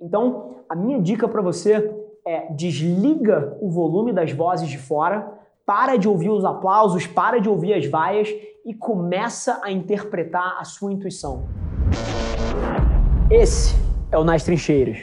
Então, a minha dica para você é desliga o volume das vozes de fora, para de ouvir os aplausos, para de ouvir as vaias e começa a interpretar a sua intuição. Esse é o Nas Trincheiras.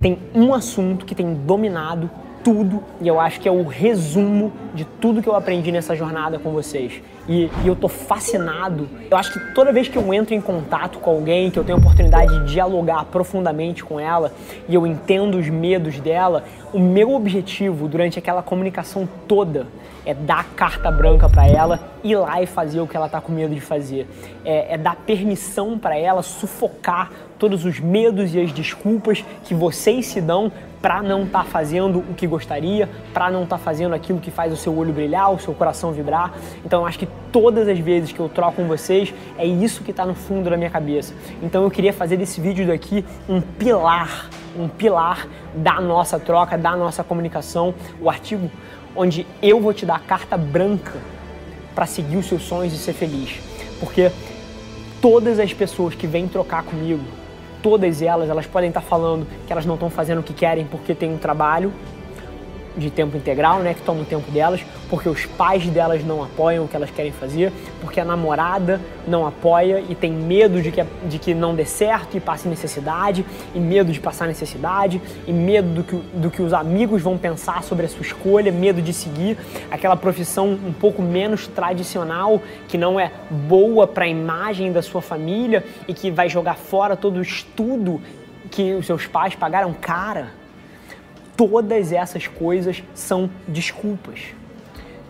Tem um assunto que tem dominado tudo e eu acho que é o resumo de tudo que eu aprendi nessa jornada com vocês. E, e, eu tô fascinado. Eu acho que toda vez que eu entro em contato com alguém, que eu tenho a oportunidade de dialogar profundamente com ela e eu entendo os medos dela, o meu objetivo durante aquela comunicação toda é dar carta branca para ela, ir lá e fazer o que ela tá com medo de fazer. É, é dar permissão para ela sufocar todos os medos e as desculpas que vocês se dão para não estar tá fazendo o que gostaria, para não estar tá fazendo aquilo que faz o seu olho brilhar, o seu coração vibrar. Então eu acho que todas as vezes que eu troco com vocês, é isso que está no fundo da minha cabeça. Então eu queria fazer desse vídeo daqui um pilar, um pilar da nossa troca, da nossa comunicação, o artigo onde eu vou te dar carta branca para seguir os seus sonhos e ser feliz. Porque todas as pessoas que vêm trocar comigo, todas elas, elas podem estar falando que elas não estão fazendo o que querem porque tem um trabalho, de tempo integral, né, que tomam o tempo delas, porque os pais delas não apoiam o que elas querem fazer, porque a namorada não apoia e tem medo de que, de que não dê certo e passe necessidade, e medo de passar necessidade, e medo do que, do que os amigos vão pensar sobre a sua escolha, medo de seguir aquela profissão um pouco menos tradicional, que não é boa para a imagem da sua família e que vai jogar fora todo o estudo que os seus pais pagaram. Cara Todas essas coisas são desculpas.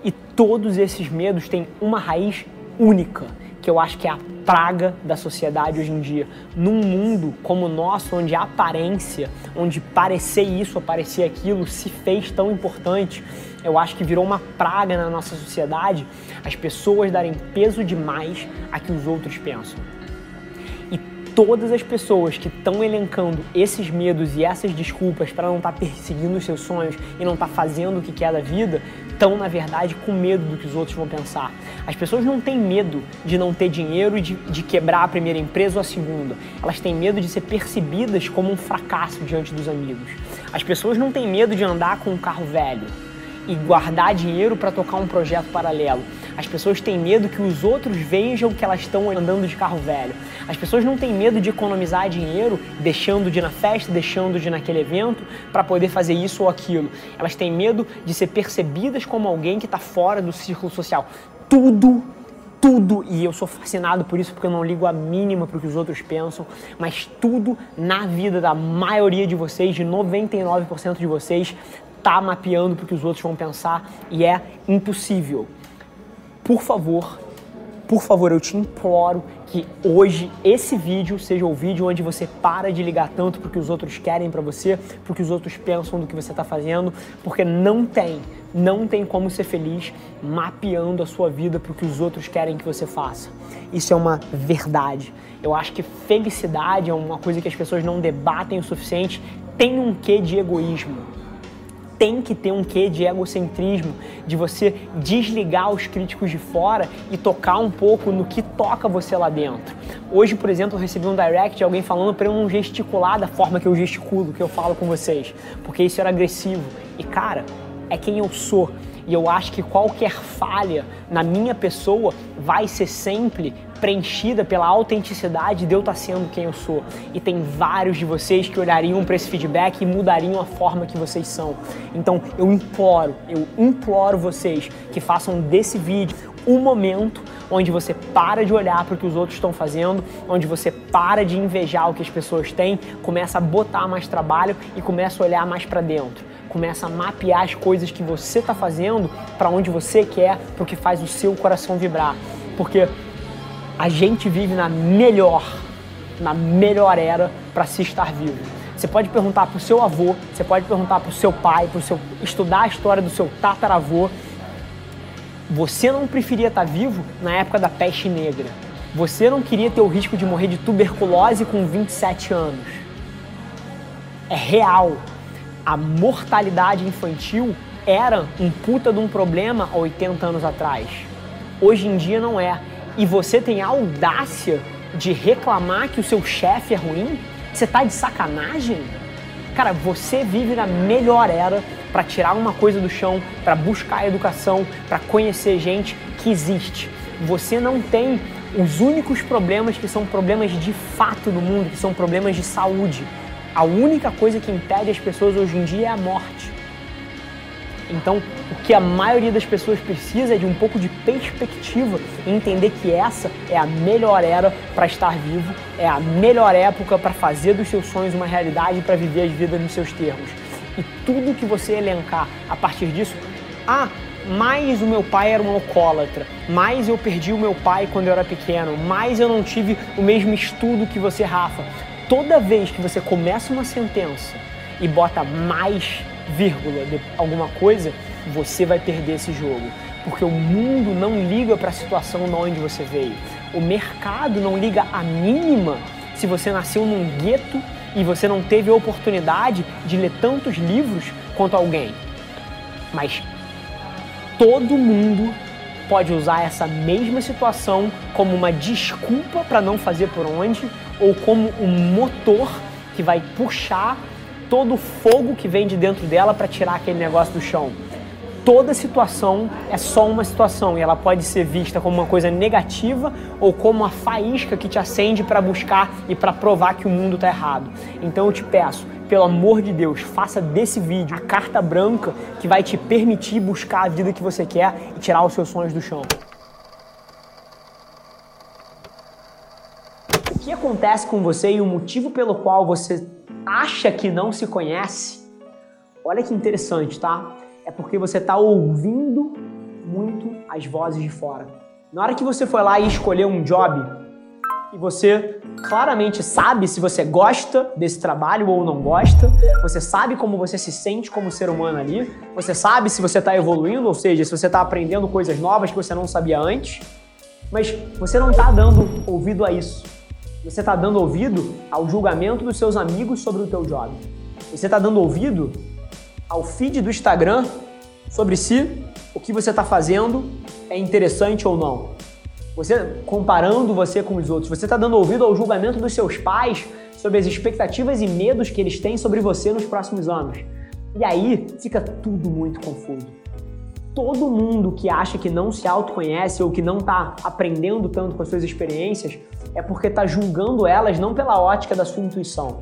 E todos esses medos têm uma raiz única, que eu acho que é a praga da sociedade hoje em dia. Num mundo como o nosso, onde a aparência, onde parecer isso parecer aquilo se fez tão importante, eu acho que virou uma praga na nossa sociedade as pessoas darem peso demais a que os outros pensam todas as pessoas que estão elencando esses medos e essas desculpas para não estar tá perseguindo os seus sonhos e não estar tá fazendo o que quer da vida, estão, na verdade, com medo do que os outros vão pensar. As pessoas não têm medo de não ter dinheiro de, de quebrar a primeira empresa ou a segunda. Elas têm medo de ser percebidas como um fracasso diante dos amigos. As pessoas não têm medo de andar com um carro velho e guardar dinheiro para tocar um projeto paralelo. As pessoas têm medo que os outros vejam que elas estão andando de carro velho. As pessoas não têm medo de economizar dinheiro, deixando de ir na festa, deixando de ir naquele evento para poder fazer isso ou aquilo. Elas têm medo de ser percebidas como alguém que está fora do círculo social. Tudo tudo, e eu sou fascinado por isso porque eu não ligo a mínima para o que os outros pensam, mas tudo na vida da maioria de vocês, de 99% de vocês, tá mapeando para o que os outros vão pensar e é impossível por favor, por favor, eu te imploro que hoje esse vídeo seja o vídeo onde você para de ligar tanto porque os outros querem para você, porque os outros pensam do que você está fazendo, porque não tem, não tem como ser feliz mapeando a sua vida para o que os outros querem que você faça. Isso é uma verdade. Eu acho que felicidade é uma coisa que as pessoas não debatem o suficiente, tem um quê de egoísmo tem que ter um quê de egocentrismo, de você desligar os críticos de fora e tocar um pouco no que toca você lá dentro. Hoje, por exemplo, eu recebi um direct de alguém falando para eu não gesticular da forma que eu gesticulo, que eu falo com vocês, porque isso era agressivo. E cara, é quem eu sou. E eu acho que qualquer falha na minha pessoa vai ser sempre preenchida pela autenticidade de eu estar sendo quem eu sou. E tem vários de vocês que olhariam para esse feedback e mudariam a forma que vocês são. Então eu imploro, eu imploro vocês que façam desse vídeo um momento onde você para de olhar para o que os outros estão fazendo, onde você para de invejar o que as pessoas têm, começa a botar mais trabalho e começa a olhar mais para dentro começa a mapear as coisas que você está fazendo para onde você quer, para o que faz o seu coração vibrar. Porque a gente vive na melhor, na melhor era para se estar vivo. Você pode perguntar para o seu avô, você pode perguntar para o seu pai, para seu estudar a história do seu tataravô. Você não preferia estar vivo na época da peste negra. Você não queria ter o risco de morrer de tuberculose com 27 anos. É real a mortalidade infantil era um puta de um problema há 80 anos atrás. Hoje em dia não é. E você tem a audácia de reclamar que o seu chefe é ruim? Você tá de sacanagem? Cara, você vive na melhor era para tirar uma coisa do chão, para buscar educação, para conhecer gente que existe. Você não tem os únicos problemas que são problemas de fato no mundo, que são problemas de saúde. A única coisa que impede as pessoas hoje em dia é a morte. Então, o que a maioria das pessoas precisa é de um pouco de perspectiva e entender que essa é a melhor era para estar vivo, é a melhor época para fazer dos seus sonhos uma realidade e para viver as vidas nos seus termos. E tudo que você elencar a partir disso, ah, mais o meu pai era um alcoólatra, mais eu perdi o meu pai quando eu era pequeno, mais eu não tive o mesmo estudo que você, Rafa. Toda vez que você começa uma sentença e bota mais vírgula de alguma coisa, você vai perder esse jogo. Porque o mundo não liga para a situação de onde você veio. O mercado não liga a mínima se você nasceu num gueto e você não teve a oportunidade de ler tantos livros quanto alguém. Mas todo mundo pode usar essa mesma situação como uma desculpa para não fazer por onde ou como um motor que vai puxar todo o fogo que vem de dentro dela para tirar aquele negócio do chão. Toda situação é só uma situação e ela pode ser vista como uma coisa negativa ou como uma faísca que te acende para buscar e para provar que o mundo está errado. Então eu te peço, pelo amor de Deus, faça desse vídeo a carta branca que vai te permitir buscar a vida que você quer e tirar os seus sonhos do chão. Que acontece com você e o motivo pelo qual você acha que não se conhece, olha que interessante, tá? É porque você está ouvindo muito as vozes de fora. Na hora que você foi lá e escolheu um job, e você claramente sabe se você gosta desse trabalho ou não gosta, você sabe como você se sente como ser humano ali, você sabe se você está evoluindo, ou seja, se você está aprendendo coisas novas que você não sabia antes, mas você não está dando ouvido a isso. Você está dando ouvido ao julgamento dos seus amigos sobre o teu job. Você está dando ouvido ao feed do Instagram sobre se o que você está fazendo é interessante ou não. Você comparando você com os outros. Você está dando ouvido ao julgamento dos seus pais sobre as expectativas e medos que eles têm sobre você nos próximos anos. E aí fica tudo muito confuso todo mundo que acha que não se autoconhece ou que não está aprendendo tanto com as suas experiências é porque está julgando elas não pela ótica da sua intuição,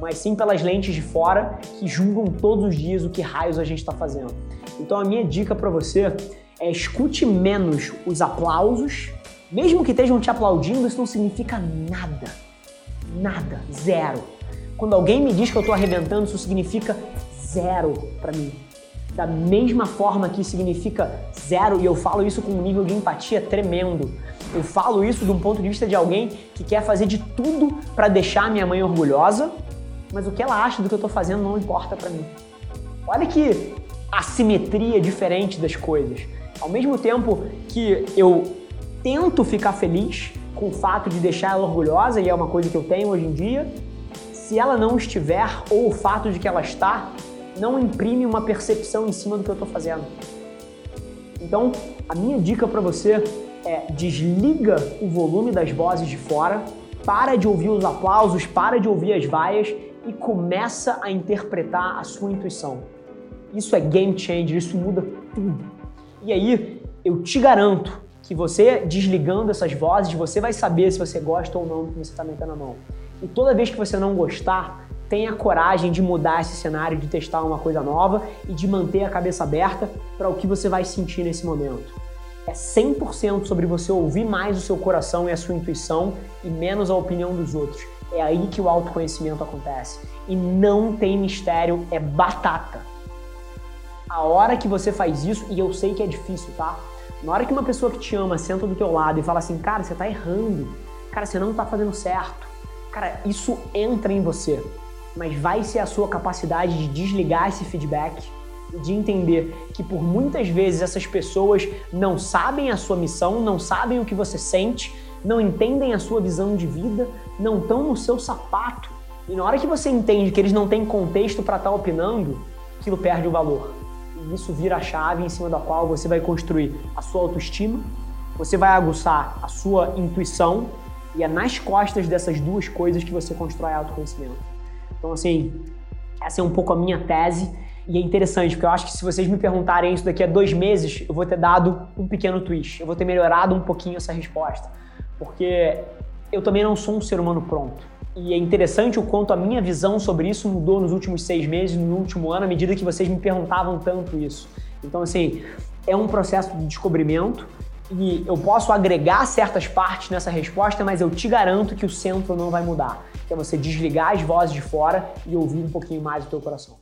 mas sim pelas lentes de fora que julgam todos os dias o que raios a gente está fazendo. Então a minha dica para você é escute menos os aplausos, mesmo que estejam te aplaudindo, isso não significa nada. Nada, zero. Quando alguém me diz que eu estou arrebentando, isso significa zero para mim. Da mesma forma que significa zero, e eu falo isso com um nível de empatia tremendo. Eu falo isso de um ponto de vista de alguém que quer fazer de tudo para deixar minha mãe orgulhosa, mas o que ela acha do que eu tô fazendo não importa para mim. Olha que assimetria diferente das coisas. Ao mesmo tempo que eu tento ficar feliz com o fato de deixar ela orgulhosa, e é uma coisa que eu tenho hoje em dia, se ela não estiver, ou o fato de que ela está, não imprime uma percepção em cima do que eu estou fazendo. Então, a minha dica para você é desliga o volume das vozes de fora, para de ouvir os aplausos, para de ouvir as vaias e começa a interpretar a sua intuição. Isso é game changer, isso muda tudo. E aí, eu te garanto que você desligando essas vozes, você vai saber se você gosta ou não do que você está metendo a mão. E toda vez que você não gostar, tenha coragem de mudar esse cenário, de testar uma coisa nova e de manter a cabeça aberta para o que você vai sentir nesse momento. É 100% sobre você ouvir mais o seu coração e a sua intuição e menos a opinião dos outros. É aí que o autoconhecimento acontece. E não tem mistério, é batata. A hora que você faz isso, e eu sei que é difícil, tá? Na hora que uma pessoa que te ama senta do teu lado e fala assim, cara, você tá errando, cara, você não tá fazendo certo, cara, isso entra em você mas vai ser a sua capacidade de desligar esse feedback de entender que por muitas vezes essas pessoas não sabem a sua missão, não sabem o que você sente, não entendem a sua visão de vida, não estão no seu sapato. E na hora que você entende que eles não têm contexto para estar tá opinando, aquilo perde o valor. E isso vira a chave em cima da qual você vai construir a sua autoestima, você vai aguçar a sua intuição E é nas costas dessas duas coisas que você constrói autoconhecimento. Então, assim, essa é um pouco a minha tese. E é interessante, porque eu acho que se vocês me perguntarem isso daqui a dois meses, eu vou ter dado um pequeno twist. Eu vou ter melhorado um pouquinho essa resposta. Porque eu também não sou um ser humano pronto. E é interessante o quanto a minha visão sobre isso mudou nos últimos seis meses, no último ano, à medida que vocês me perguntavam tanto isso. Então, assim, é um processo de descobrimento e eu posso agregar certas partes nessa resposta, mas eu te garanto que o centro não vai mudar. Que é você desligar as vozes de fora e ouvir um pouquinho mais o teu coração.